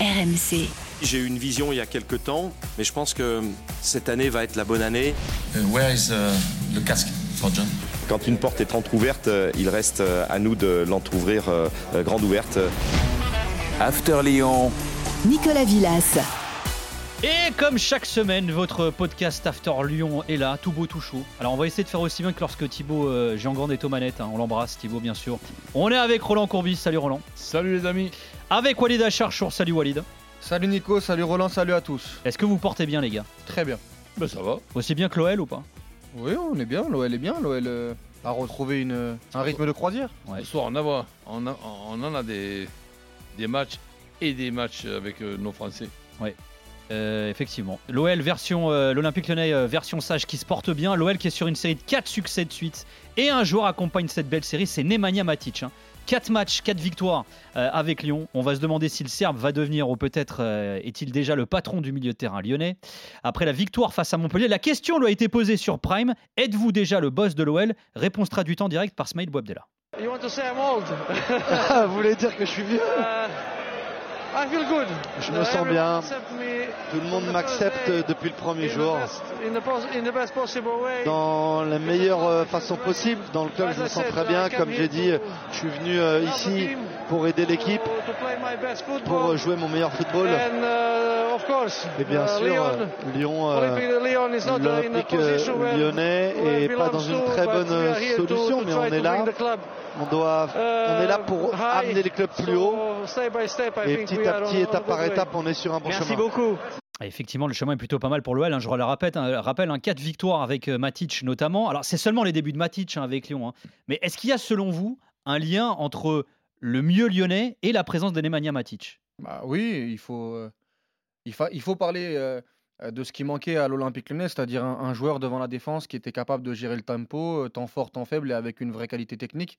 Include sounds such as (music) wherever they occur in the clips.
RMC. J'ai eu une vision il y a quelques temps, mais je pense que cette année va être la bonne année. Uh, where is uh, the casque for John? Quand une porte est entr'ouverte, euh, il reste euh, à nous de l'entr'ouvrir euh, euh, grande ouverte. After Lyon, Nicolas Villas. Et comme chaque semaine, votre podcast After Lyon est là, tout beau, tout chaud. Alors on va essayer de faire aussi bien que lorsque Thibaut euh, Jean-Grand est aux manettes. hein. On l'embrasse, Thibaut, bien sûr. On est avec Roland Courbis. Salut Roland. Salut les amis. Avec Walid Acharchour. Salut Walid. Salut Nico, salut Roland, salut à tous. Est-ce que vous portez bien, les gars? Très bien. Ben ça va. Aussi bien que l'OL ou pas? Oui, on est bien, l'OL est bien, l'OL euh, a retrouvé une, un rythme de croisière. Ouais. Ce soir, on, a, on, a- on en a des, des matchs et des matchs avec euh, nos Français. Euh, effectivement. L'OL version euh, l'Olympique Lyonnais euh, version sage qui se porte bien. L'OL qui est sur une série de 4 succès de suite. Et un joueur accompagne cette belle série, c'est Nemanja Matic. 4 matchs, 4 victoires euh, avec Lyon. On va se demander si le Serbe va devenir ou peut-être euh, est-il déjà le patron du milieu de terrain lyonnais. Après la victoire face à Montpellier, la question lui a été posée sur Prime. Êtes-vous déjà le boss de l'OL Réponse traduite en direct par Smaïl Bouabdella. You want to say I'm old? (laughs) Vous voulez dire que je suis vieux? Uh, I feel good. Je me sens bien. Tout le monde m'accepte depuis le premier jour dans la meilleure euh, façon possible. Dans le club, je me sens très bien. Comme j'ai dit, je suis venu euh, ici pour aider l'équipe, pour euh, jouer mon meilleur football. Uh, Et bien uh, sûr, Lyon, euh, euh, l'Olympique euh, lyonnais where est it pas dans une très bonne solution, mais on est là. On doit, on est là pour uh, high. amener les clubs plus haut. Et petit à petit, étape par étape, on est sur un bon Merci chemin. beaucoup. Ah, Effectivement, le chemin est plutôt pas mal pour l'OL. hein. Je le rappelle, un, rappelle un 4 victoires avec euh, Matic notamment. Alors, c'est seulement les débuts de Matic hein, avec Lyon. hein. Mais est-ce qu'il y a, selon vous, un lien entre le mieux lyonnais et la présence de Nemanja Matic? Bah oui, il faut, euh, il fa- il faut parler euh, de ce qui manquait à l'Olympique lyonnais, c'est-à-dire un, un joueur devant la défense qui était capable de gérer le tempo, euh, temps fort, temps faible et avec une vraie qualité technique.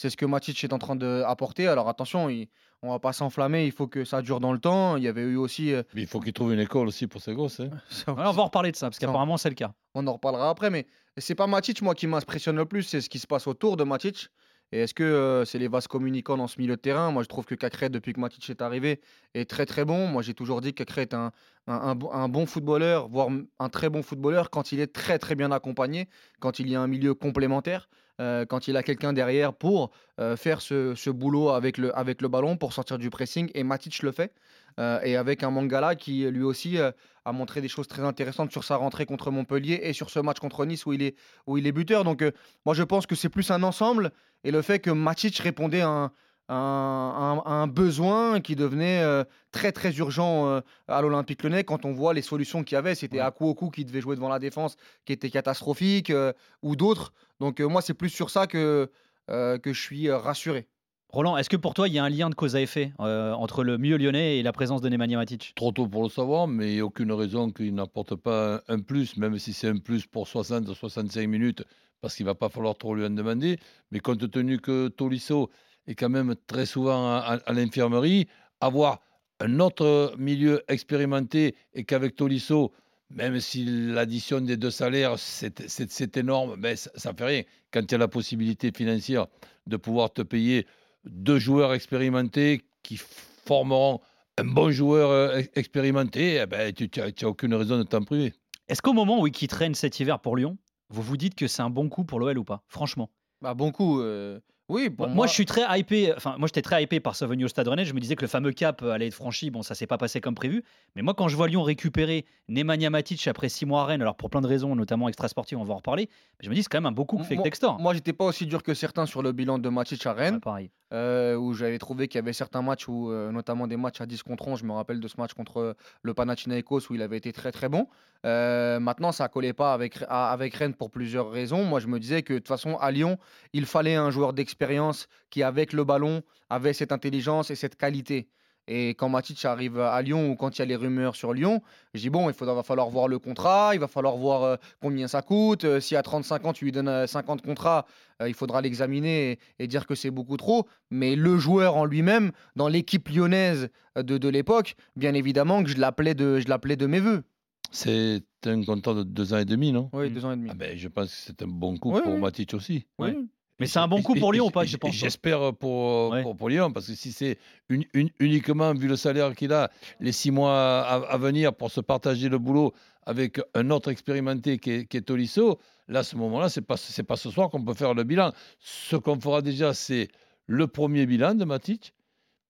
C'est ce que Matic est en train d'apporter. Alors attention, il, on va pas s'enflammer, il faut que ça dure dans le temps. Il y avait eu aussi... euh, Mais il faut qu'il trouve une école aussi pour ses gosses. hein. (laughs) Alors, On va en reparler de ça, parce qu'apparemment, c'est le cas. On en reparlera après, mais c'est pas Matic, moi, qui m'impressionne le plus, c'est ce qui se passe autour de Matic. Et est-ce que euh, c'est les vases communicants dans ce milieu de terrain? Moi, je trouve que Cacré, depuis que Matic est arrivé, est très très bon. Moi, j'ai toujours dit que Cacré est un, un, un bon- un bon footballeur, voire un très bon footballeur quand il est très très bien accompagné, quand il y a un milieu complémentaire, euh, quand il a quelqu'un derrière pour euh, faire ce, ce boulot avec le, avec le ballon, pour sortir du pressing. Et Matic le fait. Euh, et avec un Mangala qui lui aussi a montré des choses très intéressantes sur sa rentrée contre Montpellier et sur ce match contre Nice où il est, où il est buteur. Donc moi je pense que c'est plus un ensemble et le fait que Matic répondait à un, un- besoin qui devenait euh, très très urgent euh, à l'Olympique Lyonnais quand on voit les solutions qu'il y avait. C'était Ouais. Akouoku qui devait jouer devant la défense qui était catastrophique euh, ou d'autres. Donc euh, moi c'est plus sur ça que, euh, que je suis euh, rassuré. Roland, est-ce que pour toi, il y a un lien de cause à effet euh, entre le mieux lyonnais et la présence de Nemanja Matic? Trop tôt pour le savoir, mais il n'y a aucune raison qu'il n'apporte pas un, un plus, même si c'est un plus pour 60-65 minutes, parce qu'il ne va pas falloir trop lui en demander. Mais compte tenu que Tolisso est quand même très souvent à, à- à l'infirmerie, avoir un autre milieu expérimenté et qu'avec Tolisso, même si l'addition des deux salaires, c'est énorme, mais ça ne fait rien. Quand il y a la possibilité financière de pouvoir te payer deux joueurs expérimentés qui formeront un bon joueur euh, ex- expérimenté, eh ben, tu n'as aucune raison de t'en priver. Est-ce qu'au moment où il quitterait cet hiver pour Lyon, vous vous dites que c'est un bon coup pour l'OL ou pas? Franchement. Bah, bon coup, euh, oui. Moi, moi, je suis très hypé. Enfin, moi, j'étais très hypé par sa venue au Stade Rennais. Je me disais que le fameux cap euh, allait être franchi. Bon, ça s'est pas passé comme prévu. Mais moi, quand je vois Lyon récupérer Nemanja Matic après six mois à Rennes, alors pour plein de raisons, notamment extra-sportives, on va en reparler. Je me dis c'est quand même un beau coup que fait Moi- Textor. Moi, j'étais pas aussi dur que certains sur le bilan de Matic à Rennes. Ouais, pareil. Euh, où j'avais trouvé qu'il y avait certains matchs, où, euh, notamment des matchs à 10 contre 11. Je me rappelle de ce match contre le Panathinaikos où il avait été très très bon. Euh, maintenant, ça collait pas avec, avec Rennes pour plusieurs raisons. Moi, je me disais que de toute façon, à Lyon, il fallait un joueur d'expérience qui, avec le ballon, avait cette intelligence et cette qualité. Et quand Matic arrive à Lyon ou quand il y a les rumeurs sur Lyon, je dis bon, il faudra, va falloir voir le contrat, il va falloir voir euh, combien ça coûte. Euh, si à 35 ans, tu lui donnes euh, 50 contrats, euh, il faudra l'examiner et, et dire que c'est beaucoup trop. Mais le joueur en lui-même, dans l'équipe lyonnaise de, de l'époque, bien évidemment que je l'appelais de, je l'appelais de mes voeux. C'est un contrat de deux ans et demi, non? Oui, deux ans et demi. Ah ben, Je pense que c'est un bon coup Oui, pour oui. Matic aussi. Oui. Mais c'est un bon coup pour Lyon ou pas, je pense. J'espère pour, Ouais. pour, pour Lyon, parce que si c'est uni- uni- uniquement, vu le salaire qu'il a, les six mois à, à venir pour se partager le boulot avec un autre expérimenté qui est, qui est Tolisso, là, à ce moment-là, ce n'est pas, pas ce soir qu'on peut faire le bilan. Ce qu'on fera déjà, c'est le premier bilan de Matic,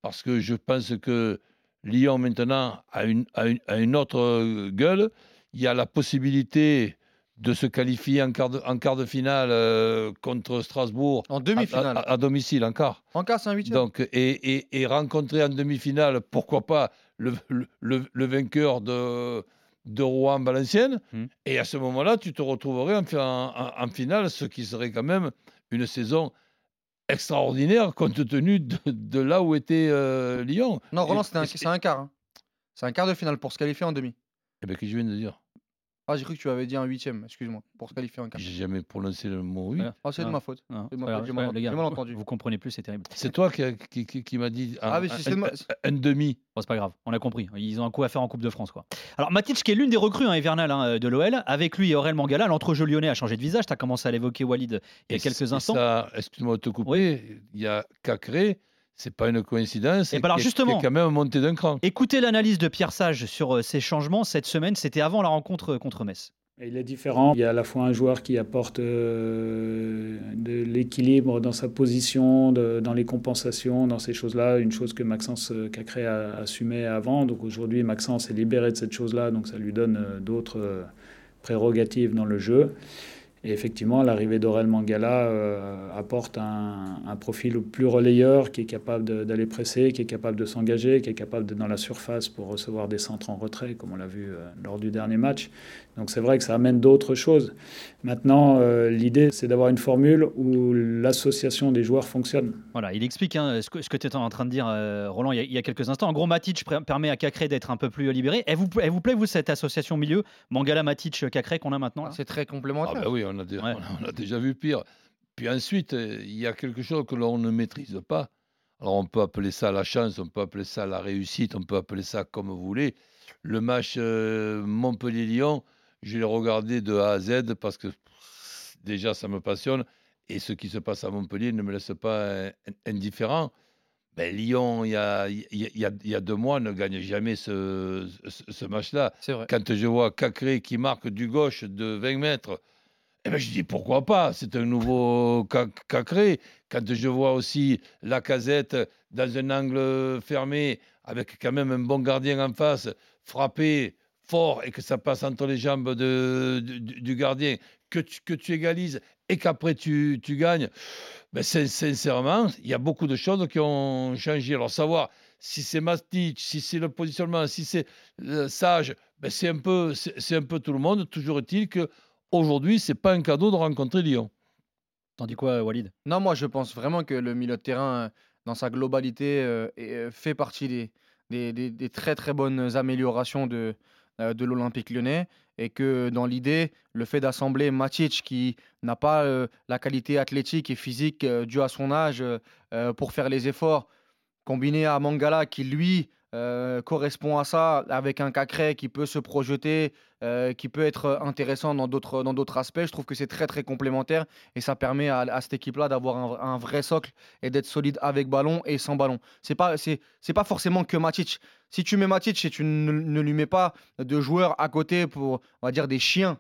parce que je pense que Lyon, maintenant, a une, a une, a une autre euh, gueule. Il y a la possibilité de se qualifier en quart de, en quart de finale euh, contre Strasbourg En demi-finale. à- à domicile, en quart. En cas, c'est un huitième. Donc, et, et- et rencontrer en demi-finale, pourquoi pas, le, le- vainqueur de, de Rouen-Valenciennes. Hmm. Et à ce moment-là, tu te retrouverais en, fi- en- en- en finale, ce qui serait quand même une saison extraordinaire compte tenu de, de là où était euh, Lyon. Non, Roland, c'était un- c'est un quart. hein. C'est un quart de finale pour se qualifier en demi. Eh bien, que je viens de dire? Ah, j'ai cru que tu avais dit un huitième, excuse-moi, pour se qualifier en quart. J'ai jamais prononcé le mot oui. Voilà. Ah, c'est de Ah. ma faute. C'est ma j'ai mal j'ai entendu. Vous comprenez plus, c'est terrible. (laughs) C'est toi qui, qui, qui- qui m'a dit un, Ah, mais un- si c'est de ma- un- un demi. Bon, c'est pas grave, on a compris. Ils ont un coup à faire en Coupe de France. quoi. Alors, Matic, qui est l'une des recrues hein, hivernales hein, de l'OL, avec lui et Aurel Mangala, l'entrejeu lyonnais a changé de visage. Tu as commencé à l'évoquer, Walid, il y a Et quelques instants. Excuse-moi de te couper, il y a Cacré, c'est pas une coïncidence. Eh ben alors, est- justement. qui est quand même monté d'un cran. Écoutez l'analyse de Pierre Sage sur euh, ces changements cette semaine. C'était avant la rencontre euh, contre Metz. Il est différent. Il y a à la fois un joueur qui apporte euh, de l'équilibre dans sa position, de- dans les compensations, dans ces choses-là. Une chose que Maxence Cacré a assumé avant. Donc aujourd'hui, Maxence est libéré de cette chose-là. Donc ça lui donne euh, d'autres euh, prérogatives dans le jeu. Et effectivement, l'arrivée d'Aurel Mangala euh, apporte un, un profil plus relayeur, qui est capable d'aller presser, qui est capable de s'engager, qui est capable d'être dans la surface pour recevoir des centres en retrait, comme on l'a vu euh, lors du dernier match. Donc c'est vrai que ça amène d'autres choses. Maintenant, euh, l'idée, c'est d'avoir une formule où l'association des joueurs fonctionne. Voilà, il explique hein, ce que, ce que tu étais en train de dire, euh, Roland, il y, a, il y a quelques instants. En gros, Matic permet à Cacré d'être un peu plus libéré. Elle vous, elle vous plaît, vous, cette association milieu Mangala-Matic-Cacré qu'on a maintenant là? C'est très Ah complémentaire. bah oui, on a, Ouais. on déjà vu pire. Puis ensuite, euh, il y a quelque chose que l'on ne maîtrise pas. Alors on peut appeler ça la chance, on peut appeler ça la réussite, on peut appeler ça comme vous voulez. Le match euh, Montpellier-Lyon, je l'ai regardé de A à Z parce que pff, déjà ça me passionne et ce qui se passe à Montpellier ne me laisse pas indifférent. Ben, Lyon, il y a, y y deux mois, ne gagne jamais ce, ce- ce match-là. Quand je vois Cacré qui marque du gauche de 20 mètres, eh ben, je dis pourquoi pas, c'est un nouveau Ca- Cacré. Quand je vois aussi la casette dans un angle fermé, avec quand même un bon gardien en face, frapper fort et que ça passe entre les jambes du, gardien, que tu, que tu égalises et qu'après tu, tu gagnes, ben, sin- sincèrement, il y a beaucoup de choses qui ont changé. Alors savoir si c'est Matic, si c'est le positionnement, si c'est euh, Sage, ben, c'est un, un peu tout le monde. Toujours est-il que aujourd'hui, c'est pas un cadeau de rencontrer Lyon. T'en dis quoi, Walid? Non, moi je pense vraiment que le milieu de terrain, euh, dans sa globalité, euh, euh, fait partie des, des, des- des très très bonnes améliorations de, euh, de l'Olympique lyonnais. Et que dans l'idée, le fait d'assembler Matic, qui n'a pas euh, la qualité athlétique et physique euh, due à son âge pour faire les efforts, combiné à Mangala, qui lui euh, correspond à ça, avec un Cacré qui peut se projeter, euh, qui peut être intéressant dans d'autres aspects, je trouve que c'est très très complémentaire et ça permet à, cette équipe-là d'avoir un, vrai socle et d'être solide avec ballon et sans ballon. C'est pas pas forcément que Matic. Si tu mets Matic et tu ne, ne lui mets pas de joueurs à côté pour on va dire des chiens.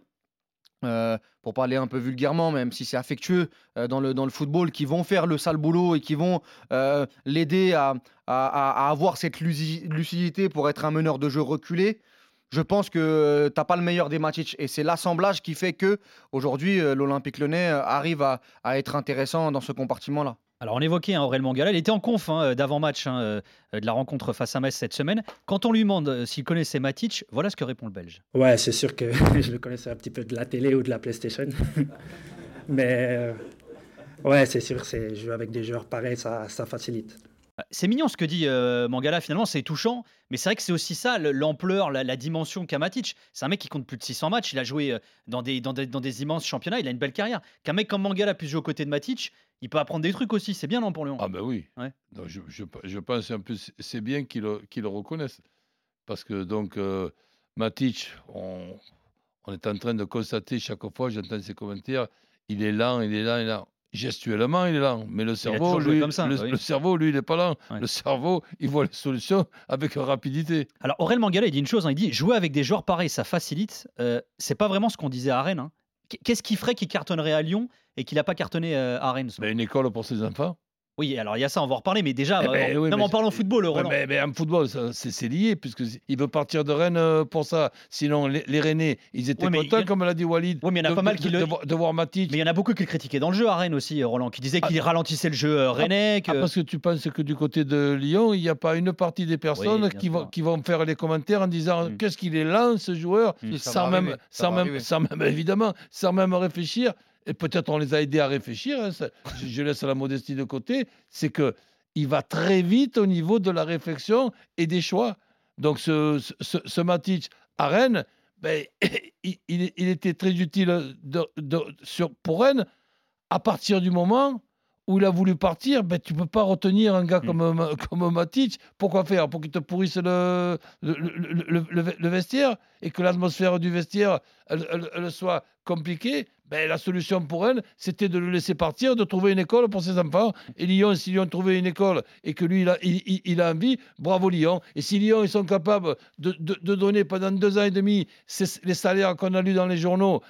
Euh, pour parler un peu vulgairement, même si c'est affectueux euh, dans, le, football, qui vont faire le sale boulot et qui vont euh, l'aider à, avoir cette lucidité pour être un meneur de jeu reculé, je pense que tu n'as pas le meilleur des Matic. Et c'est l'assemblage qui fait que aujourd'hui l'Olympique lyonnais arrive à, à être intéressant dans ce compartiment-là. Alors, on évoquait hein, Aurel Mangala. Il était en conf hein, d'avant-match hein, euh, de la rencontre face à Metz cette semaine. Quand on lui demande euh, s'il connaissait Matic, voilà ce que répond le Belge. Ouais, c'est sûr que (laughs) je le connaissais un petit peu de la télé ou de la PlayStation. (laughs) Mais euh, ouais, c'est sûr, c'est jouer avec des joueurs pareils, ça, ça facilite. Euh, C'est mignon ce que dit euh, Mangala, finalement, c'est touchant, mais c'est vrai que c'est aussi ça, le- l'ampleur, la, la dimension qu'a Matic. C'est un mec qui compte plus de 600 matchs, il a joué euh, dans des, dans, des, dans des immenses championnats, il a une belle carrière. Qu'un mec comme Mangala puisse jouer aux côtés de Matic, il peut apprendre des trucs aussi, c'est bien non pour Lyon? Ah ben oui. Ouais. Donc, je, je, je pense en plus, c'est bien qu'ils le, reconnaissent. Parce que donc, euh, Matic, on, on est en train de constater chaque fois, j'entends ses commentaires, il est lent, il est lent, il est lent. Gestuellement, il est lent. Mais le cerveau, lui, comme ça, le, bah oui. le cerveau, lui, il n'est pas lent. Ouais. Le cerveau, il voit les solutions avec rapidité. Alors Aurel Mangala, il dit une chose, hein, il dit jouer avec des joueurs pareils, ça facilite. Euh, c'est pas vraiment ce qu'on disait à Rennes. hein. Qu- Qu'est-ce qui ferait qu'il cartonnerait à Lyon et qu'il n'a pas cartonné euh, à Rennes Mais une école pour ses enfants. Oui, alors il y a ça, on va en reparler, mais déjà, Eh euh, ben non, oui, mais mais en parlant football, Ouais, Roland. mais, mais en football, c'est lié, puisque il veut partir de Rennes euh, pour ça. Sinon, les, les Rennais, ils étaient Ouais, contents, comme l'a dit Walid, Oui, mais il y en a de, pas mal qui de, le- voir- de voir Matic. Mais il y en a beaucoup qui le critiquaient dans le jeu à Rennes aussi, euh, Roland, qui disaient qu'il Ah. ralentissait le jeu euh, rennais. que- Ah, parce que tu penses que du côté de Lyon, il n'y a pas une partie des personnes qui, vont, qui vont faire les commentaires en disant Mm. qu'est-ce qu'il est lent ce joueur, Mm. Ça sans, même, sans, même, sans (laughs) même, évidemment, sans même réfléchir. Et peut-être on les a aidés à réfléchir. hein, je, laisse la modestie de côté. C'est que il va très vite au niveau de la réflexion et des choix. Donc ce, ce, ce Matic à Rennes, ben, (coughs) il, était très utile de- de- sur, pour Rennes à partir du moment où il a voulu partir, ben, tu peux pas retenir un gars Mm. comme, Ma- (laughs) comme Matic. Pourquoi faire? Pour qu'il te pourrisse le, le, le- le- le- le vestiaire et que l'atmosphère du vestiaire elle, elle- elle soit compliquée ben, La solution pour Rennes, c'était de le laisser partir, de trouver une école pour ses enfants. Et Lyon, si Lyon trouvait une école et que lui, il a, il, il- il a envie, bravo Lyon. Et si Lyon, ils sont capables de, de- de donner pendant deux ans et demi ces- les salaires qu'on a lus dans les journaux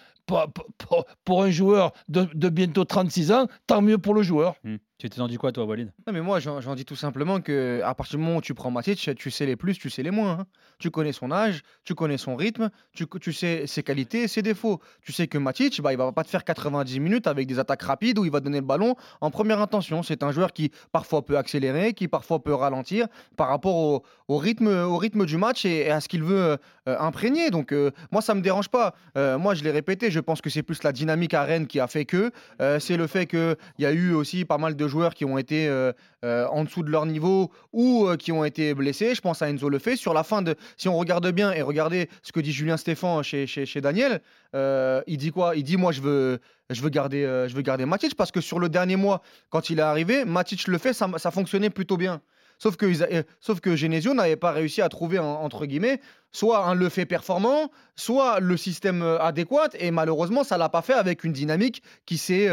pour, un joueur de, de bientôt 36 ans, tant mieux pour le joueur. Hmm. Tu t'es tendu quoi, toi, Walid? Non, mais moi, j'en dis tout simplement que à partir du moment où tu prends Matic, tu sais les plus, tu sais les moins. hein. Tu connais son âge, tu connais son rythme, tu, tu sais ses qualités ses défauts. Tu sais que Matic, bah, il va pas te faire 90 minutes avec des attaques rapides où il va donner le ballon en première intention. C'est un joueur qui parfois peut accélérer, qui parfois peut ralentir par rapport au, rythme, au rythme du match et, à ce qu'il veut euh, imprégner. Donc, euh, moi, ça me dérange pas. Euh, moi, je l'ai répété, je pense que c'est plus la dynamique à Rennes qui a fait que. C'est le fait qu'il y a eu aussi pas mal de joueurs qui ont été euh, euh, en dessous de leur niveau ou euh, qui ont été blessés. Je pense à Enzo Lefebvre. Sur la fin de. Si on regarde bien et regardez ce que dit Julien Stéphan chez, chez, Daniel, il dit quoi? Il dit Moi, je veux. Je veux, garder, je veux garder Matic parce que sur le dernier mois, quand il est arrivé, Matic le fait, ça, fonctionnait plutôt bien. Sauf que, sauf que Genesio n'avait pas réussi à trouver, en- entre guillemets, soit un le fait performant, soit le système adéquat. Et malheureusement, ça l'a pas fait avec une dynamique qui s'est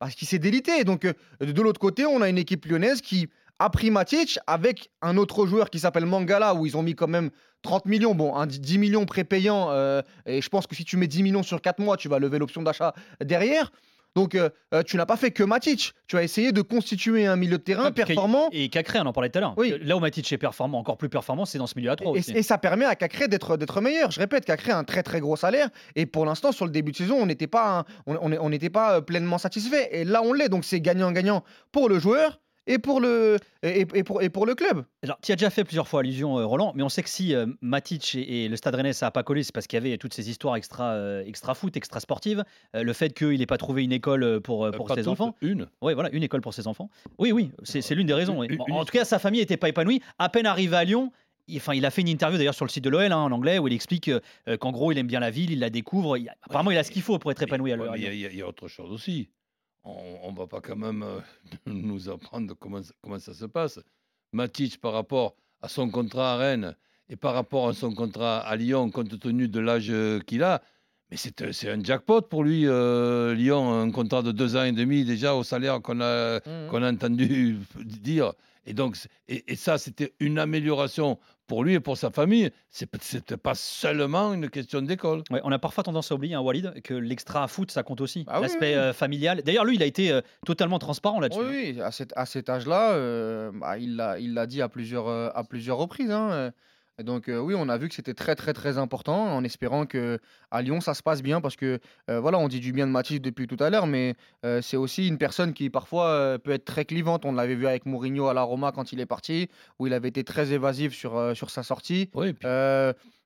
bah, qui s'est délitée. Donc, euh, de l'autre côté, on a une équipe lyonnaise qui a pris Matic avec un autre joueur qui s'appelle Mangala, où ils ont mis quand même 30 millions, bon, un 10 millions prépayants. euh, et je pense que si tu mets 10 millions sur 4 mois, tu vas lever l'option d'achat derrière. Donc, euh, euh, tu n'as pas fait que Matic. Tu as essayé de constituer un milieu de terrain qu'il- performant. Et Cacré, on en parlait tout à l'heure. Oui. Là où Matic est performant, encore plus performant, c'est dans ce milieu à 3 Et, aussi. et ça permet à Cacré d'être meilleur. Je répète, Cacré a un très très gros salaire. Et pour l'instant, sur le début de saison, on n'était pas, un- on, on- pas euh, pleinement satisfait. Et là, on l'est. Donc c'est gagnant-gagnant pour le joueur et pour le, et, et pour, et pour le club. Alors, tu as déjà fait plusieurs fois allusion, euh, Roland, mais on sait que si euh, Matic et, et le Stade Rennais, ça n'a pas collé, c'est parce qu'il y avait toutes ces histoires extra, euh, extra foot, extra sportives. Euh, le fait qu'il n'ait pas trouvé une école pour, euh, pour Pas ses enfants. Une. Oui, voilà, une école pour ses enfants. Oui, oui, c'est c'est l'une des raisons. oui. Une- En- En tout cas, sa famille n'était pas épanouie. À peine arrivé à Lyon, il, enfin, il a fait une interview d'ailleurs sur le site de l'OL hein, en anglais où il explique euh, qu'en gros, il aime bien la ville, il la découvre. Il- apparemment, il a ce qu'il faut pour être épanoui à mais Il y a- il y, a- il y a autre chose aussi. On ne va pas quand même euh, (laughs) nous apprendre comment, ça- comment ça se passe. Matic, par rapport à son contrat à Rennes et par rapport à son contrat à Lyon, compte tenu de l'âge euh, qu'il a, mais c'est un- c'est un jackpot pour lui, euh, Lyon, un contrat de deux ans et demi déjà au salaire qu'on a, qu'on a entendu (laughs) dire. Et donc, et ça, c'était une amélioration pour lui et pour sa famille. C'était pas seulement une question d'école. Ouais, on a parfois tendance à oublier, hein, Walid, que l'extra foot, ça compte aussi. Ah oui, L'aspect oui. euh, familial. D'ailleurs, lui, il a été euh, totalement transparent là-dessus. Oui, oui, à cet, à cet âge-là, euh, bah, il l'a dit à plusieurs, à plusieurs reprises. hein. Et donc, euh, oui, on a vu que c'était très, très, très important en espérant que à Lyon, ça se passe bien parce que, euh, voilà, on dit du bien de Mathis depuis tout à l'heure, mais euh, c'est aussi une personne qui, parfois, peut être très clivante. On l'avait vu avec Mourinho à la Roma quand il est parti, où il avait été très évasif sur, sur sa sortie. Oui, puis-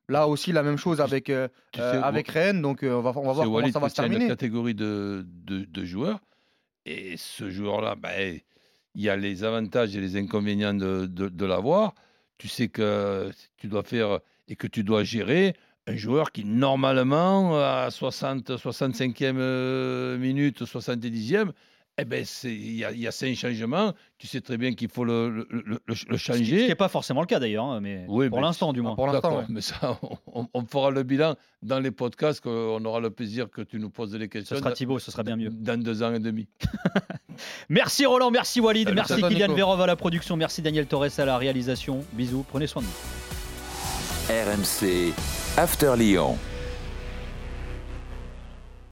là aussi, la même chose avec, avec Rennes. Donc, on va, on va voir comment ça va se tient une terminer. catégorie de, de, de joueurs. Et ce joueur-là, ben, il y a les avantages et les inconvénients de, de l'avoir. Tu sais que tu dois faire et que tu dois gérer un joueur qui, normalement, à 60, 65e euh, minute, 70e, eh ben, il y, a- il y a cinq changements. Tu sais très bien qu'il faut le, le- le- le- le Ce qui changer. n'est pas forcément le cas d'ailleurs, hein, mais Oui, pour l'instant du moins. Pour l'instant, ouais. mais ça, (laughs) on, on fera le bilan dans les podcasts. qu'on aura le plaisir que tu nous poses des questions Ce sera Thibaut, ce sera bien mieux. dans deux ans et demi. (laughs) Merci Roland, merci Walid, Salut, merci Kylian Nico. Vérov à la production, merci Daniel Torres à la réalisation. Bisous, prenez soin de vous. RMC After Lyon.